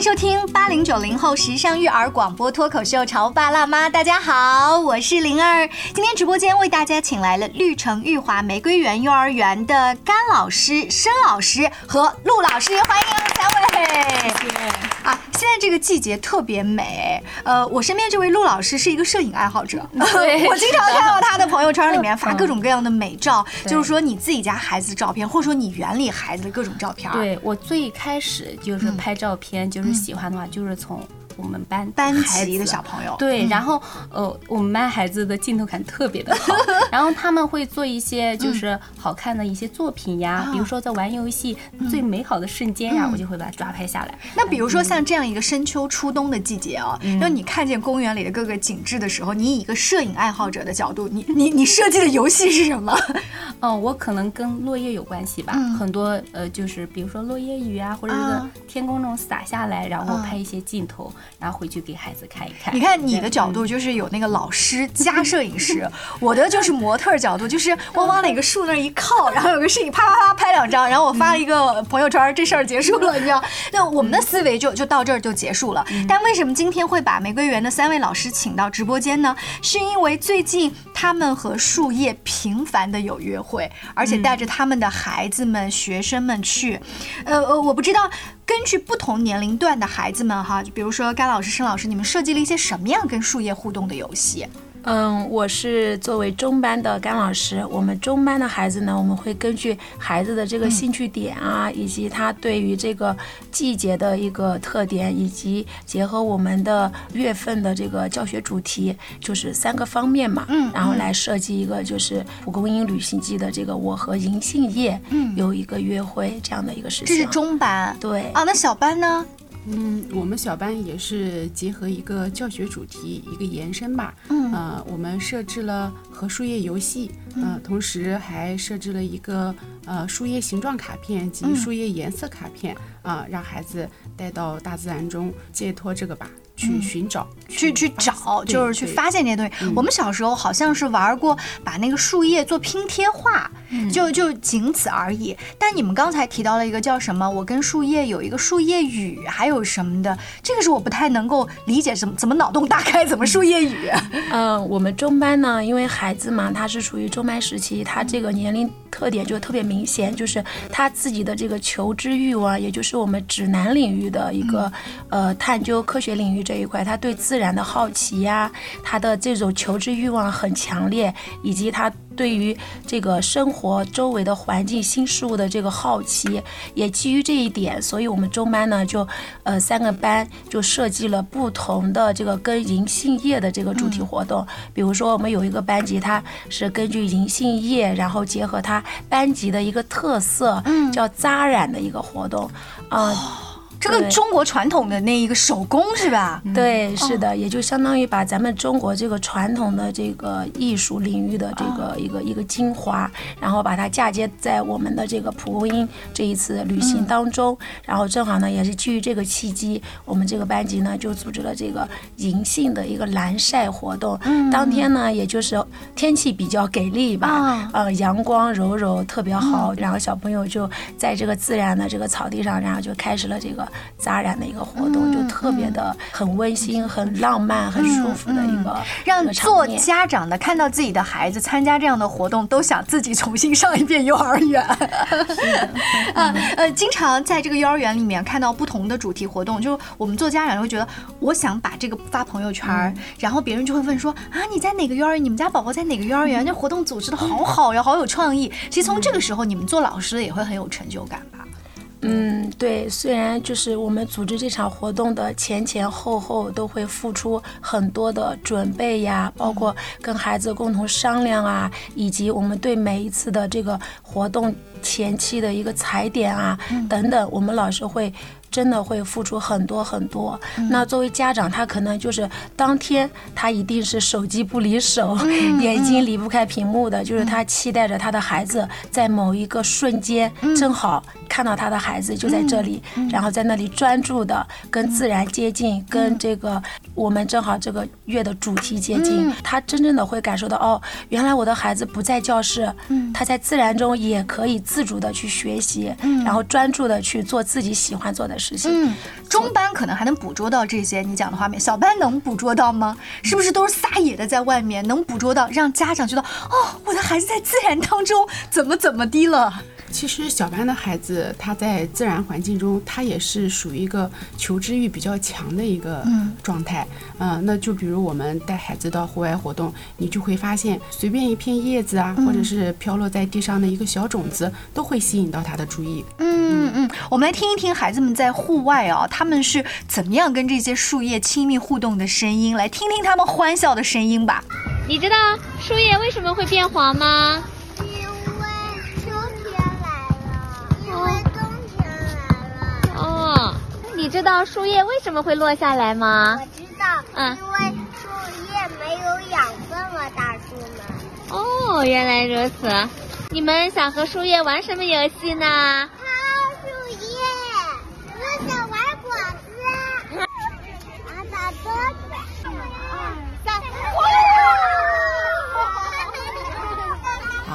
迎收听八零九零后时尚育儿广播脱口秀《潮爸辣妈》。大家好，我是灵儿。今天直播间为大家请来了绿城玉华玫瑰园幼儿园的甘老师、申老师和陆老师，欢迎三位。啊，现在这个季节特别美。呃，我身边这位陆老师是一个摄影爱好者，我经常看到他的朋友圈里面发各种各样的美照，就是说你自己家孩子的照片，或者说你园里孩子的各种照片。对我最开始就是拍照片，就是喜欢的话，就是从。我们班班级的小朋友，对，然后呃，我们班孩子的镜头感特别的好，然后他们会做一些就是好看的一些作品呀，比如说在玩游戏最美好的瞬间呀，我就会把它抓拍下来。那比如说像这样一个深秋初冬的季节啊，那你看见公园里的各个景致的时候，你以一个摄影爱好者的角度，你你你设计的游戏是什么？嗯，我可能跟落叶有关系吧，很多呃，就是比如说落叶雨啊，或者是天空中洒下来，然后拍一些镜头。然后回去给孩子看一看。你看你的角度就是有那个老师加摄影师，我的就是模特角度，就是我往哪个树那一靠，然后有个摄影啪啪啪拍两张，然后我发了一个朋友圈，这事儿结束了，你知道？那我们的思维就就到这儿就结束了。但为什么今天会把玫瑰园的三位老师请到直播间呢？是因为最近他们和树叶频繁的有约会，而且带着他们的孩子们、学生们去。呃呃，我不知道。根据不同年龄段的孩子们，哈，就比如说甘老师、申老师，你们设计了一些什么样跟树叶互动的游戏？嗯，我是作为中班的甘老师。我们中班的孩子呢，我们会根据孩子的这个兴趣点啊，以及他对于这个季节的一个特点，以及结合我们的月份的这个教学主题，就是三个方面嘛，嗯，然后来设计一个就是蒲公英旅行记的这个我和银杏叶有一个约会这样的一个事情。这是中班，对啊，那小班呢？嗯，我们小班也是结合一个教学主题，一个延伸吧。嗯，呃，我们设置了和树叶游戏，呃，同时还设置了一个呃树叶形状卡片及树叶颜色卡片，啊，让孩子带到大自然中，借托这个吧。去寻找，去去找，就是去发现这些东西。我们小时候好像是玩过，把那个树叶做拼贴画，就就仅此而已。但你们刚才提到了一个叫什么？我跟树叶有一个树叶语，还有什么的？这个是我不太能够理解，怎么怎么脑洞大开，怎么树叶语？嗯，我们中班呢，因为孩子嘛，他是属于中班时期，他这个年龄特点就特别明显，就是他自己的这个求知欲望，也就是我们指南领域的一个呃探究科学领域。这一块，他对自然的好奇呀，他的这种求知欲望很强烈，以及他对于这个生活周围的环境、新事物的这个好奇，也基于这一点，所以我们中班呢，就呃三个班就设计了不同的这个跟银杏叶的这个主题活动。比如说，我们有一个班级，它是根据银杏叶，然后结合它班级的一个特色，嗯，叫扎染的一个活动，啊。这个中国传统的那一个手工是吧？对，是的，也就相当于把咱们中国这个传统的这个艺术领域的这个一个一个精华，然后把它嫁接在我们的这个蒲公英这一次旅行当中。然后正好呢，也是基于这个契机，我们这个班级呢就组织了这个银杏的一个蓝晒活动。嗯，当天呢，也就是天气比较给力吧，呃，阳光柔柔，特别好。然后小朋友就在这个自然的这个草地上，然后就开始了这个。扎染的一个活动，就特别的很温馨、很浪漫、很舒服的一个，让做家长的看到自己的孩子参加这样的活动，都想自己重新上一遍幼儿园。啊 呃，经常在这个幼儿园里面看到不同的主题活动，就我们做家长会觉得，我想把这个发朋友圈，然后别人就会问说啊，你在哪个幼儿园？你们家宝宝在哪个幼儿园？这活动组织的好好呀，好有创意。其实从这个时候，你们做老师的也会很有成就感吧。嗯，对，虽然就是我们组织这场活动的前前后后都会付出很多的准备呀，包括跟孩子共同商量啊，以及我们对每一次的这个活动前期的一个踩点啊等等，我们老师会。真的会付出很多很多。那作为家长，他可能就是当天他一定是手机不离手，眼睛离不开屏幕的，就是他期待着他的孩子在某一个瞬间正好看。看到他的孩子就在这里，然后在那里专注的跟自然接近，跟这个我们正好这个月的主题接近，他真正的会感受到哦，原来我的孩子不在教室，他在自然中也可以自主的去学习，然后专注的去做自己喜欢做的事情。嗯，中班可能还能捕捉到这些你讲的画面，小班能捕捉到吗？是不是都是撒野的在外面？能捕捉到让家长觉得哦，我的孩子在自然当中怎么怎么的了？其实小班的孩子，他在自然环境中，他也是属于一个求知欲比较强的一个状态。嗯，那就比如我们带孩子到户外活动，你就会发现，随便一片叶子啊，或者是飘落在地上的一个小种子，都会吸引到他的注意。嗯嗯，我们来听一听孩子们在户外啊，他们是怎么样跟这些树叶亲密互动的声音，来听听他们欢笑的声音吧。你知道树叶为什么会变黄吗？你知道树叶为什么会落下来吗？我知道，嗯，因为树叶没有养分了，大树们。哦，原来如此。你们想和树叶玩什么游戏呢？抛树叶，我想玩果子，拿把桌子，二三，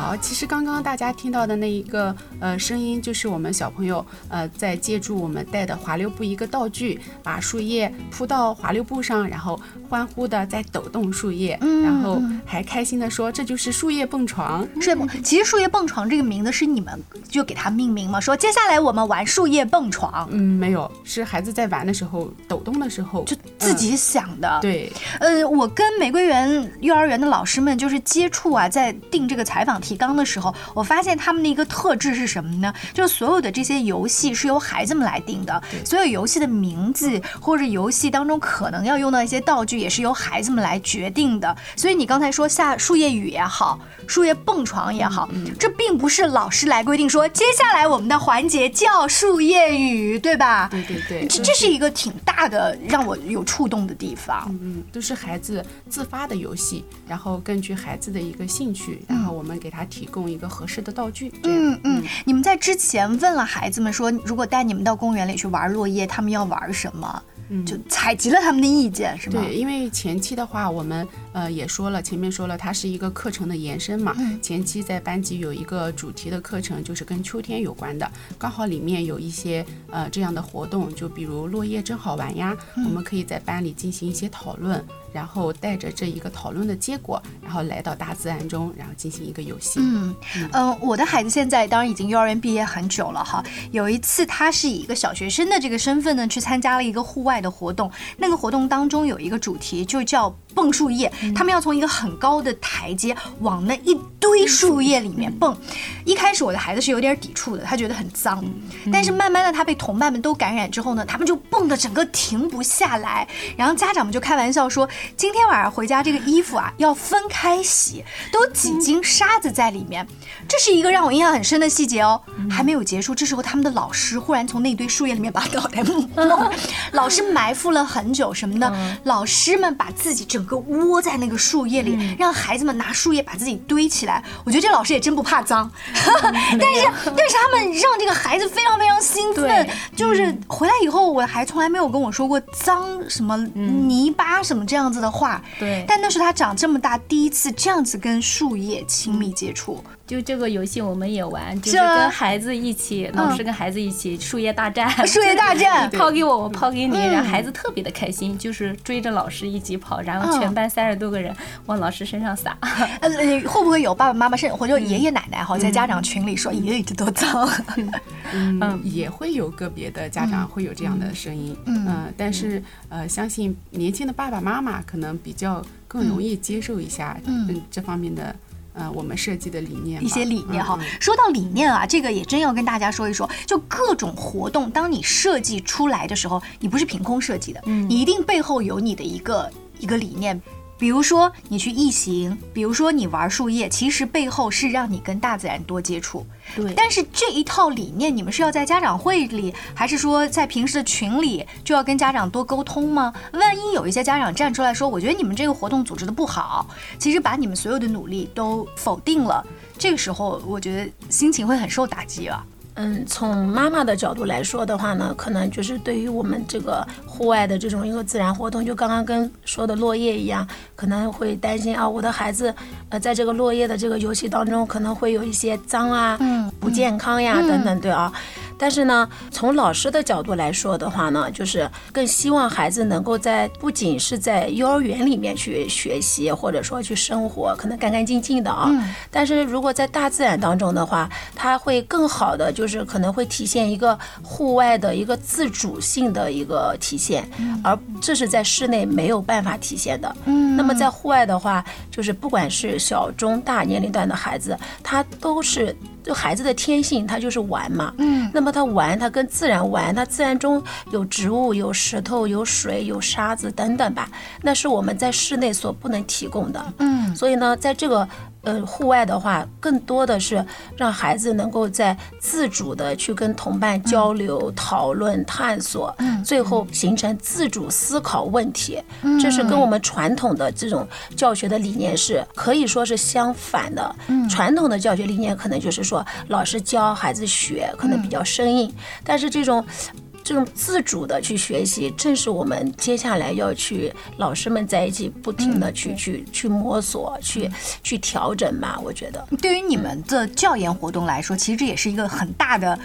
好，其实刚刚大家听到的那一个呃声音，就是我们小朋友呃在借助我们带的滑溜布一个道具，把树叶铺到滑溜布上，然后欢呼的在抖动树叶，然后还开心的说这就是树叶蹦床。树叶蹦，其实树叶蹦床这个名字是你们就给它命名吗？说接下来我们玩树叶蹦床。嗯，没有，是孩子在玩的时候抖动的时候就自己想的。对，呃，我跟玫瑰园幼儿园的老师们就是接触啊，在定这个采访题纲的时候，我发现他们的一个特质是什么呢？就是所有的这些游戏是由孩子们来定的，所有游戏的名字或者游戏当中可能要用到一些道具，也是由孩子们来决定的。所以你刚才说下树叶雨也好，树叶蹦床也好，这并不是老师来规定说接下来我们的环节叫树叶雨，对吧？对对对，这这是一个挺大的让我有触动的地方。嗯，都是孩子自发的游戏，然后根据孩子的一个兴趣，然后我们给他提供一个合适的道具。嗯嗯，你们在之前问了孩子们说，如果带你们到公园里去玩落叶，他们要玩什么？就采集了他们的意见，是吗？对，因为前期的话，我们呃也说了，前面说了，它是一个课程的延伸嘛。前期在班级有一个主题的课程，就是跟秋天有关的，刚好里面有一些呃这样的活动，就比如落叶真好玩呀，我们可以在班里进行一些讨论，然后带着这一个讨论的结果，然后来到大自然中，然后进行一个游戏。嗯嗯，我的孩子现在当然已经幼儿园毕业很久了哈。有一次，他是以一个小学生的这个身份呢，去参加了一个户外的活动。那个活动当中有一个主题，就叫蹦树叶。他们要从一个很高的台阶往那一堆树叶里面蹦。一开始我的孩子是有点抵触的，他觉得很脏。但是慢慢的，他被同伴们都感染之后呢，他们就蹦的整个停不下来。然后家长们就开玩笑说，今天晚上回家这个衣服啊要分开洗，都几斤沙子在里面。这是一个让我印象很深的细节哦。还没有结束，这时候他们的老师忽然从那堆树叶里面把脑袋摸，老师埋伏了很久什么呢？老师们把自己整个窝在那个树叶里，让孩子们拿树叶把自己堆起来。我觉得这老师也真不怕脏，但是但是他们让这个孩子非常非常兴奋，就是回来以后，我还从来没有跟我说过脏什么泥巴什么这样子的话。对，但那是他长这么大第一次这样子跟树叶亲密接触。就这个游戏我们也玩，就是跟孩子一起，老师跟孩子一起树叶大战，树叶大战，抛给我，我抛给你，然后孩子特别的开心，就是追着老师一起跑，然后全班三十多个人往老师身上撒。呃，会不会有爸爸妈妈甚至或者爷爷奶奶哈，在家长群里说爷爷这多脏？嗯，也会有个别的家长会有这样的声音，嗯，但是呃，相信年轻的爸爸妈妈可能比较更容易接受一下嗯这方面的。呃，我们设计的理念一些理念哈。说到理念啊，这个也真要跟大家说一说。就各种活动，当你设计出来的时候，你不是凭空设计的，你一定背后有你的一个一个理念。比如说你去异行，比如说你玩树叶，其实背后是让你跟大自然多接触。对。但是这一套理念，你们是要在家长会里，还是说在平时的群里就要跟家长多沟通吗？万一有一些家长站出来说，我觉得你们这个活动组织的不好，其实把你们所有的努力都否定了，这个时候我觉得心情会很受打击啊。嗯，从妈妈的角度来说的话呢，可能就是对于我们这个户外的这种一个自然活动，就刚刚跟说的落叶一样，可能会担心啊，我的孩子，呃，在这个落叶的这个游戏当中，可能会有一些脏啊、不健康呀等等，对啊。但是呢，从老师的角度来说的话呢，就是更希望孩子能够在不仅是在幼儿园里面去学习，或者说去生活，可能干干净净的啊。但是如果在大自然当中的话，它会更好的，就是可能会体现一个户外的一个自主性的一个体现，而这是在室内没有办法体现的。嗯，那么在户外的话，就是不管是小中大年龄段的孩子，他都是。就孩子的天性，他就是玩嘛。嗯，那么他玩，他跟自然玩，他自然中有植物、有石头、有水、有沙子等等吧，那是我们在室内所不能提供的。嗯，所以呢，在这个呃户外的话，更多的是让孩子能够在自主的去跟同伴交流、讨论、探索，最后形成自主思考问题。这是跟我们传统的这种教学的理念是可以说是相反的。传统的教学理念可能就是说。老师教孩子学可能比较生硬，但是这种这种自主的去学习，正是我们接下来要去老师们在一起不停的去去去摸索、去去调整吧。我觉得，对于你们的教研活动来说，其实这也是一个很大的。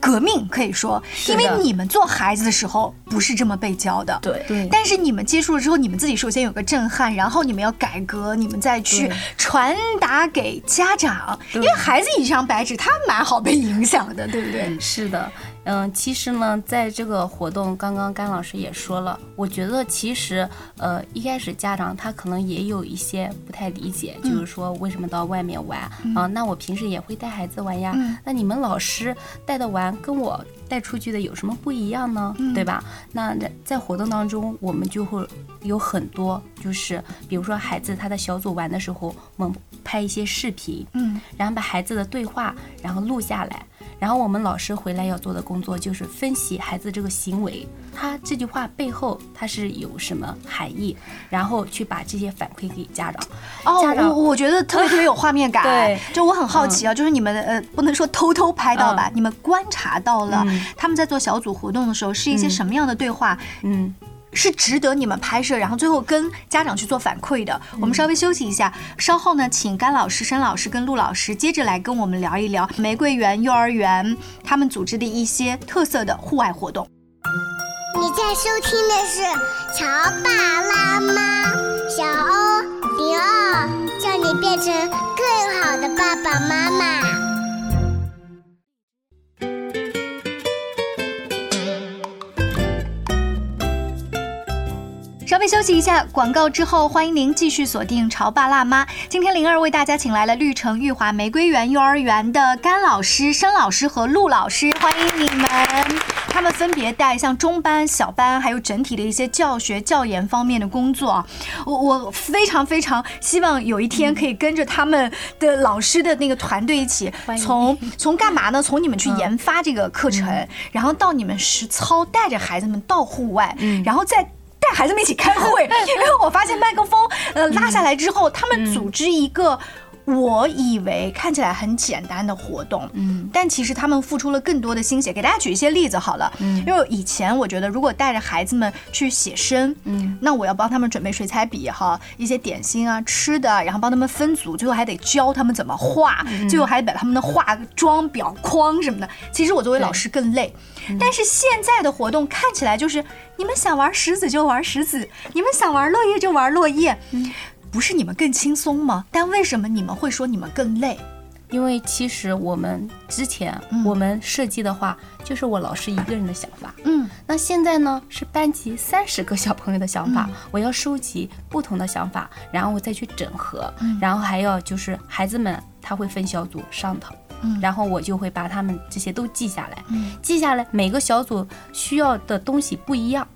革命可以说，因为你们做孩子的时候不是这么被教的，对对。但是你们接触了之后，你们自己首先有个震撼，然后你们要改革，你们再去传达给家长，因为孩子一张白纸，他蛮好被影响的，对不对？是的。嗯，其实呢，在这个活动，刚刚甘老师也说了，我觉得其实，呃，一开始家长他可能也有一些不太理解，就是说为什么到外面玩啊？那我平时也会带孩子玩呀，那你们老师带的玩跟我带出去的有什么不一样呢？对吧？那在活动当中，我们就会有很多，就是比如说孩子他的小组玩的时候，我们拍一些视频，嗯，然后把孩子的对话然后录下来。然后我们老师回来要做的工作就是分析孩子这个行为，他这句话背后他是有什么含义，然后去把这些反馈给家长。哦，我我觉得特别特别有画面感。对，就我很好奇啊，就是你们呃不能说偷偷拍到吧？你们观察到了他们在做小组活动的时候是一些什么样的对话？嗯。是值得你们拍摄，然后最后跟家长去做反馈的。我们稍微休息一下，稍后呢，请甘老师、申老师跟陆老师接着来跟我们聊一聊玫瑰园幼儿园他们组织的一些特色的户外活动。你在收听的是《乔爸拉妈》，小欧零二，叫你变成更好的爸爸妈妈。稍微休息一下，广告之后，欢迎您继续锁定《潮爸辣妈》。今天灵儿为大家请来了绿城玉华玫瑰园幼儿园的甘老师、申老师和陆老师，欢迎你们。他们分别带像中班、小班，还有整体的一些教学教研方面的工作。我我非常非常希望有一天可以跟着他们的老师的那个团队一起，从 从干嘛呢？从你们去研发这个课程，然后到你们实操，带着孩子们到户外，然后再。带孩子们一起开会，因为我发现麦克风呃拉下来之后，他们组织一个。我以为看起来很简单的活动，嗯，但其实他们付出了更多的心血。给大家举一些例子好了，嗯，因为以前我觉得如果带着孩子们去写生，嗯，那我要帮他们准备水彩笔哈，一些点心啊、吃的，然后帮他们分组，最后还得教他们怎么画，最后还得把他们的画装裱框什么的。其实我作为老师更累，但是现在的活动看起来就是你们想玩石子就玩石子，你们想玩落叶就玩落叶。不是你们更轻松吗？但为什么你们会说你们更累？因为其实我们之前我们设计的话，就是我老师一个人的想法。嗯，那现在呢是班级三十个小朋友的想法，我要收集不同的想法，然后我再去整合，然后还要就是孩子们他会分小组上头，然后我就会把他们这些都记下来，记下来每个小组需要的东西不一样。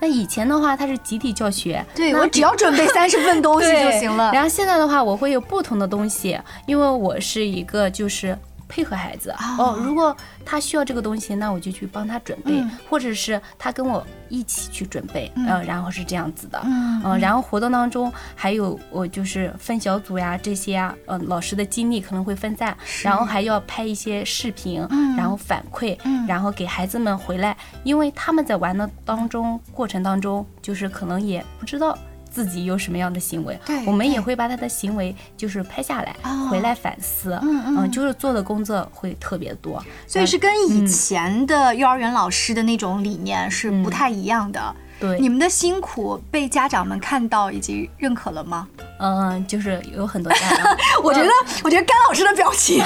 那以前的话，它是集体教学，对我只要准备 三十份东西就行了。然后现在的话，我会有不同的东西，因为我是一个就是配合孩子。哦，如果他需要这个东西，那我就去帮他准备，或者是他跟我一起去准备，嗯，然后是这样子的，嗯，然后活动当中还有我就是分小组呀这些啊，嗯，老师的精力可能会分散，然后还要拍一些视频，然后反馈，然后给孩子们回来，因为他们在玩的当中过程当中，就是可能也不知道。自己有什么样的行为，我们也会把他的行为就是拍下来，回来反思。嗯嗯，就是做的工作会特别多，所以是跟以前的幼儿园老师的那种理念是不太一样的。对，你们的辛苦被家长们看到以及认可了吗？嗯，就是有很多家长，我觉得，我觉得甘老师的表情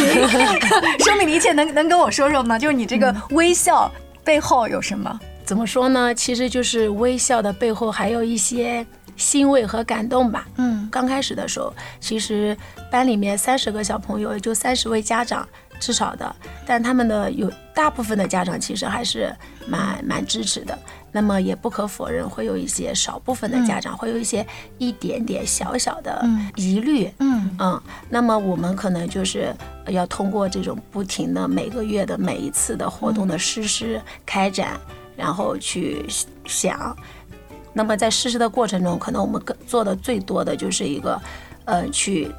说明了一切，能能跟我说说吗？就是你这个微笑背后有什么？怎么说呢？其实就是微笑的背后还有一些。欣慰和感动吧。嗯，刚开始的时候，其实班里面三十个小朋友，也就三十位家长至少的，但他们的有大部分的家长其实还是蛮蛮支持的。那么也不可否认，会有一些少部分的家长会有一些一点点小小的疑虑。嗯嗯，那么我们可能就是要通过这种不停的每个月的每一次的活动的实施开展，然后去想。那么在实施的过程中，可能我们更做的最多的就是一个，呃，去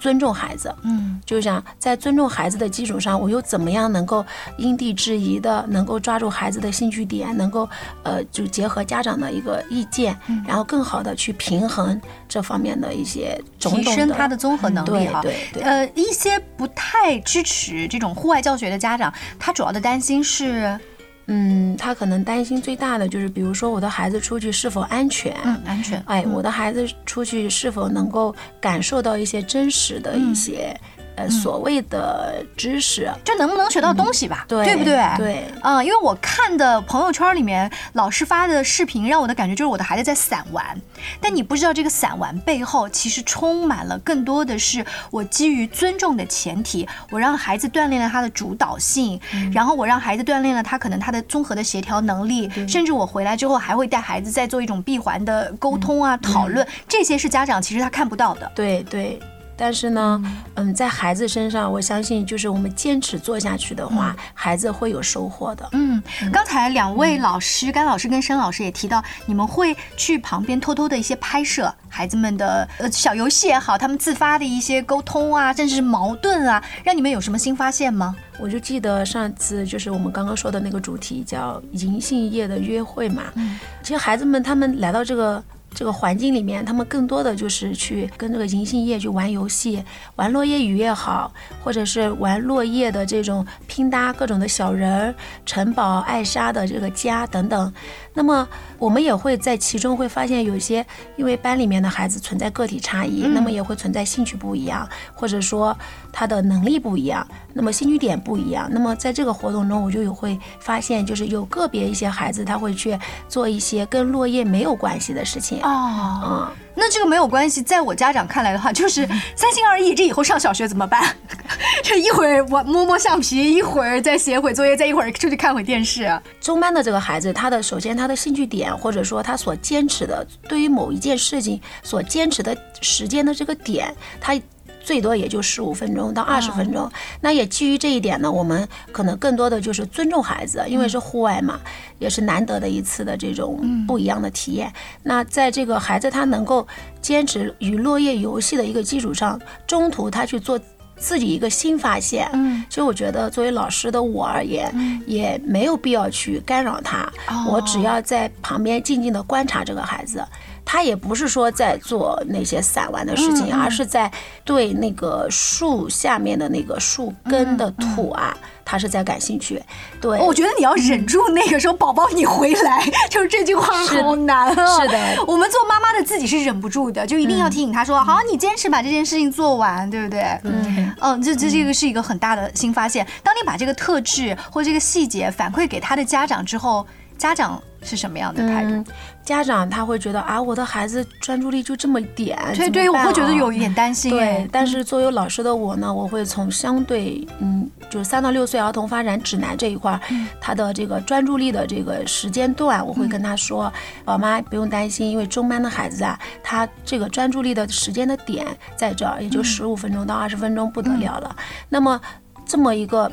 尊重孩子。嗯，就像在尊重孩子的基础上，我又怎么样能够因地制宜的，能够抓住孩子的兴趣点，能够呃，就结合家长的一个意见，然后更好的去平衡这方面的一些提升他的综合能力哈。对对。呃，一些不太支持这种户外教学的家长，他主要的担心是。嗯，他可能担心最大的就是，比如说我的孩子出去是否安全？嗯，安全。哎，我的孩子出去是否能够感受到一些真实的一些。所谓的知识，就能不能学到东西吧？对不对？对，嗯，因为我看的朋友圈里面老师发的视频，让我的感觉就是我的孩子在散玩，但你不知道这个散玩背后其实充满了更多的是我基于尊重的前提，我让孩子锻炼了他的主导性，然后我让孩子锻炼了他可能他的综合的协调能力，甚至我回来之后还会带孩子再做一种闭环的沟通啊讨论，这些是家长其实他看不到的。对对。但是呢，嗯，在孩子身上，我相信就是我们坚持做下去的话，孩子会有收获的。嗯，刚才两位老师，甘老师跟申老师也提到，你们会去旁边偷偷的一些拍摄孩子们的呃小游戏也好，他们自发的一些沟通啊，甚至是矛盾啊，让你们有什么新发现吗？我就记得上次就是我们刚刚说的那个主题叫银杏叶的约会嘛。嗯，其实孩子们他们来到这个。这个环境里面，他们更多的就是去跟这个银杏叶去玩游戏，玩落叶雨也好，或者是玩落叶的这种拼搭各种的小人儿、城堡、艾莎的这个家等等。那么我们也会在其中会发现，有些因为班里面的孩子存在个体差异，那么也会存在兴趣不一样，或者说他的能力不一样，那么兴趣点不一样。那么在这个活动中，我就有会发现，就是有个别一些孩子他会去做一些跟落叶没有关系的事情。啊，嗯，那这个没有关系，在我家长看来的话，就是三心二意，这以后上小学怎么办？这一会儿我摸摸橡皮，一会儿再写会作业，再一会儿出去看会电视。中班的这个孩子，他的首先他的兴趣点，或者说他所坚持的，对于某一件事情所坚持的时间的这个点，他最多也就十五分钟到二十分钟。那也基于这一点呢，我们可能更多的就是尊重孩子，因为是户外嘛，也是难得的一次的这种不一样的体验。那在这个孩子他能够坚持与落叶游戏的一个基础上，中途他去做。自己一个新发现，嗯，所以我觉得作为老师的我而言，也没有必要去干扰他，我只要在旁边静静的观察这个孩子，他也不是说在做那些散玩的事情，而是在对那个树下面的那个树根的土啊。他是在感兴趣，对，我觉得你要忍住那个时候，宝宝你回来，就是这句话好难啊。是的，我们做妈妈的自己是忍不住的，就一定要提醒他说，好，你坚持把这件事情做完，对不对？嗯嗯，这这这个是一个很大的新发现。当你把这个特质或这个细节反馈给他的家长之后，家长。是什么样的态度？家长他会觉得啊，我的孩子专注力就这么点，对对，我会觉得有一点担心。对，但是作为老师的我呢，我会从相对嗯，就是三到六岁儿童发展指南这一块，他的这个专注力的这个时间段，我会跟他说，宝妈不用担心，因为中班的孩子啊，他这个专注力的时间的点在这儿，也就十五分钟到二十分钟不得了了。那么。这么一个。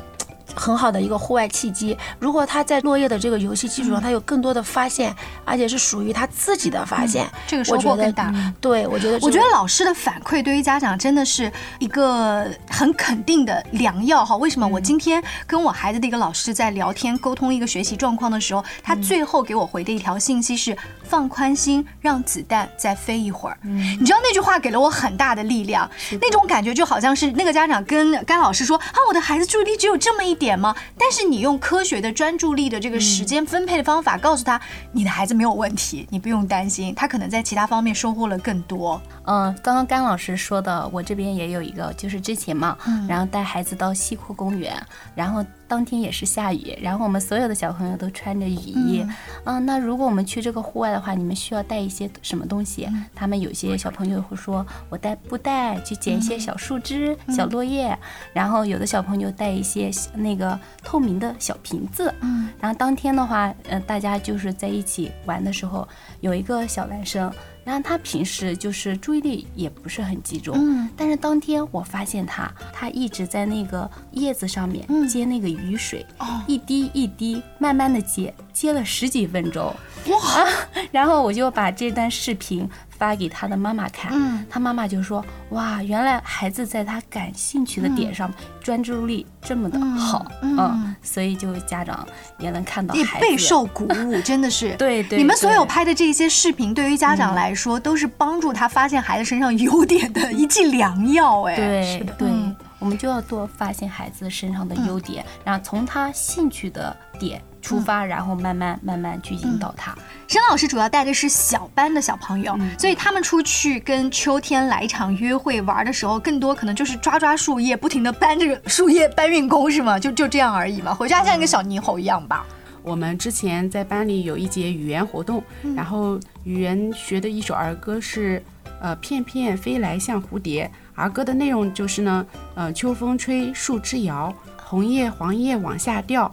很好的一个户外契机。如果他在落叶的这个游戏基础上，他有更多的发现，而且是属于他自己的发现，这个收获更大。对，我觉得这个，我觉得老师的反馈对于家长真的是一个很肯定的良药哈。为什么？我今天跟我孩子的一个老师在聊天沟通一个学习状况的时候，他最后给我回的一条信息是：放宽心，让子弹再飞一会儿。你知道那句话给了我很大的力量，那种感觉就好像是那个家长跟甘老师说啊，我的孩子注意力只有这么一点吗？但是你用科学的专注力的这个时间分配的方法告诉他，你的孩子没有问题，你不用担心，他可能在其他方面收获了更多。嗯，刚刚甘老师说的，我这边也有一个，就是之前嘛，然后带孩子到西湖公园，然后当天也是下雨，然后我们所有的小朋友都穿着雨衣。嗯，那如果我们去这个户外的话，你们需要带一些什么东西？他们有些小朋友会说，我带布袋去捡一些小树枝、小落叶，然后有的小朋友带一些那个透明的小瓶子。嗯，然后当天的话，呃，大家就是在一起玩的时候，有一个小男生。然后他平时就是注意力也不是很集中，嗯，但是当天我发现他，他一直在那个叶子上面接那个雨水，哦，一滴一滴慢慢的接，接了十几分钟，哇！然后我就把这段视频发给他的妈妈看，嗯，他妈妈就说，哇，原来孩子在他感兴趣的点上专注力这么的好，嗯，所以就家长也能看到孩子。备受鼓舞，真的是。对对，你们所有拍的这些视频，对于家长来说，都是帮助他发现孩子身上优点的一剂良药。哎，对对嗯，我们就要多发现孩子身上的优点，然后从他兴趣的点出发，然后慢慢慢慢去引导他。申老师主要带的是小班的小朋友，所以他们出去跟秋天来一场约会玩的时候，更多可能就是抓抓树叶，不停的搬这个树叶搬运工是吗？就就这样而已嘛，回家像一个小猕猴一样吧。我们之前在班里有一节语言活动，然后语言学的一首儿歌是，呃，片片飞来像蝴蝶。儿歌的内容就是呢，呃，秋风吹，树枝摇，红叶黄叶往下掉，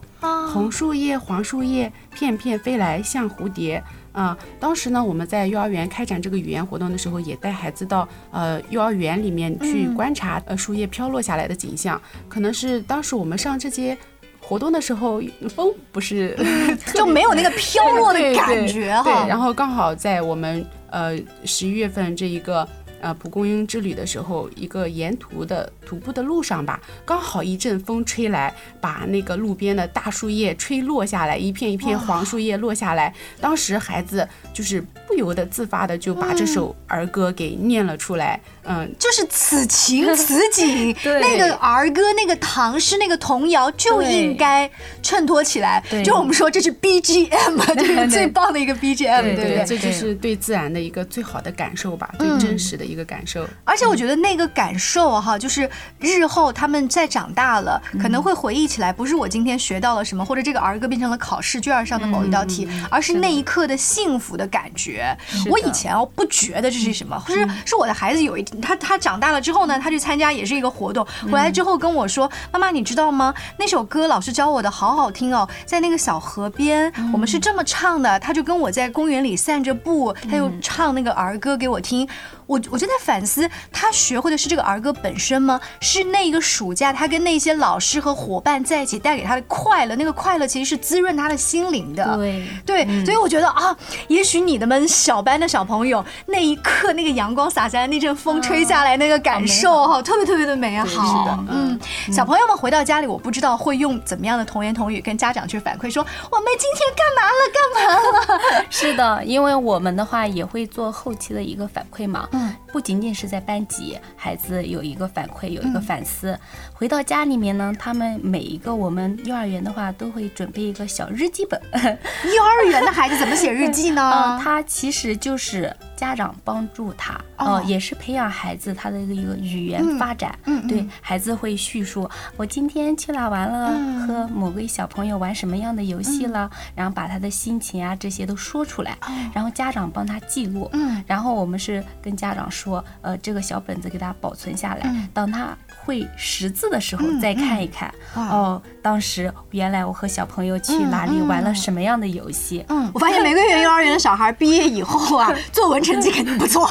红树叶黄树叶，片片飞来像蝴蝶。啊、当时呢，我们在幼儿园开展这个语言活动的时候，也带孩子到呃幼儿园里面去观察呃树叶飘落下来的景象。可能是当时我们上这些活动的时候，风不是 就没有那个飘落的感觉哈。对，然后刚好在我们呃十一月份这一个呃蒲公英之旅的时候，一个沿途的徒步的路上吧，刚好一阵风吹来，把那个路边的大树叶吹落下来，一片一片黄树叶落下来。当时孩子就是不由得自发的就把这首儿歌给念了出来。嗯，就是此情此景，对那个儿歌、那个唐诗、那个童谣就应该衬托起来。对就我们说这是 BGM，这 是最棒的一个 BGM，对对不对？这就是对自然的一个最好的感受吧，最真实的一个感受。而且我觉得那个感受哈，就是日后他们再长大了，可能会回忆起来，不是我今天学到了什么，或者这个儿歌变成了考试卷上的某一道题，而是那一刻的幸福的感觉。我以前哦不觉得这是什么，是是我的孩子有一天他他长大了之后呢，他去参加也是一个活动，回来之后跟我说：“妈妈，你知道吗？那首歌老师教我的好好听哦，在那个小河边，我们是这么唱的。”他就跟我在公园里散着步，他又唱那个儿歌给我听。我我就在反思，他学会的是这个儿歌本身吗？是那个暑假他跟那些老师和伙伴在一起带给他的快乐，那个快乐其实是滋润他的心灵的。对对，所以我觉得啊，也许你的们小班的小朋友那一刻那个阳光洒下来，那阵风吹下来那个感受哈，特别特别的美好。是的嗯，小朋友们回到家里，我不知道会用怎么样的童言童语跟家长去反馈说，我们今天干嘛了干嘛了。是的，因为我们的话也会做后期的一个反馈嘛，はい。不仅仅是在班级，孩子有一个反馈，有一个反思，回到家里面呢，他们每一个我们幼儿园的话都会准备一个小日记本，幼儿园的孩子怎么写日记嗯，呢？他其实就是家长帮助他，哦。呃，也是培养孩子他的一个语言发展。嗯嗯。对孩子会叙述我今天去哪玩了，嗯。和某个小朋友玩什么样的游戏了，然后把他的心情啊这些都说出来，然后家长帮他记录。哦嗯。然后我们是跟家长说，呃，这个小本子给他保存下来，嗯当他会识字的时候再看一看。哇哦，当时原来我和小朋友去哪里玩了什么样的游戏。嗯，我发现玫瑰园幼儿园的小孩毕业以后啊，作文成绩肯定不错，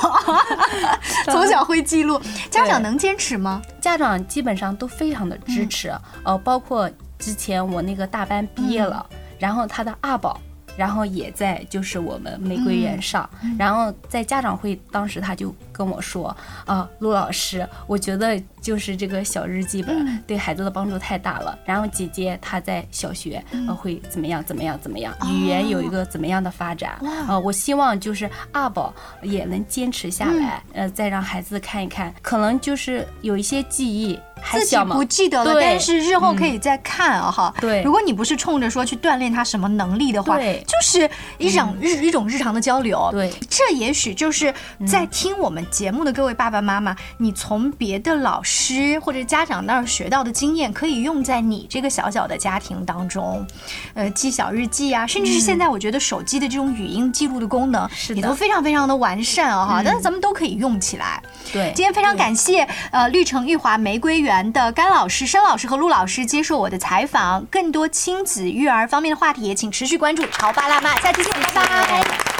从小会记录。家长能坚持吗？家长基本上都非常的支持，呃，包括之前我那个大班毕业了，然后他的二宝。然后也在就是我们玫瑰园上，然后在家长会当时他就跟我说啊，陆老师，我觉得就是这个小日记本对孩子的帮助太大了。然后姐姐她在小学呃会怎么样怎么样怎么样，语言有一个怎么样的发展。呃，我希望就是二宝也能坚持下来，呃，再让孩子看一看，可能就是有一些记忆。自己不记得了，但是日后可以再看啊哈。对，如果你不是冲着说去锻炼他什么能力的话，就是一种日一种日常的交流。对，这也许就是在听我们节目的各位爸爸妈妈，你从别的老师或者家长那儿学到的经验，可以用在你这个小小的家庭当中。呃，记小日记啊，甚至是现在我觉得手机的这种语音记录的功能，也都非常非常的完善啊哈。但是咱们都可以用起来。对，今天非常感谢呃绿城玉华玫瑰园。的甘老师、申老师和陆老师接受我的采访，更多亲子育儿方面的话题，也请持续关注《潮爸辣妈》，下期见，拜拜。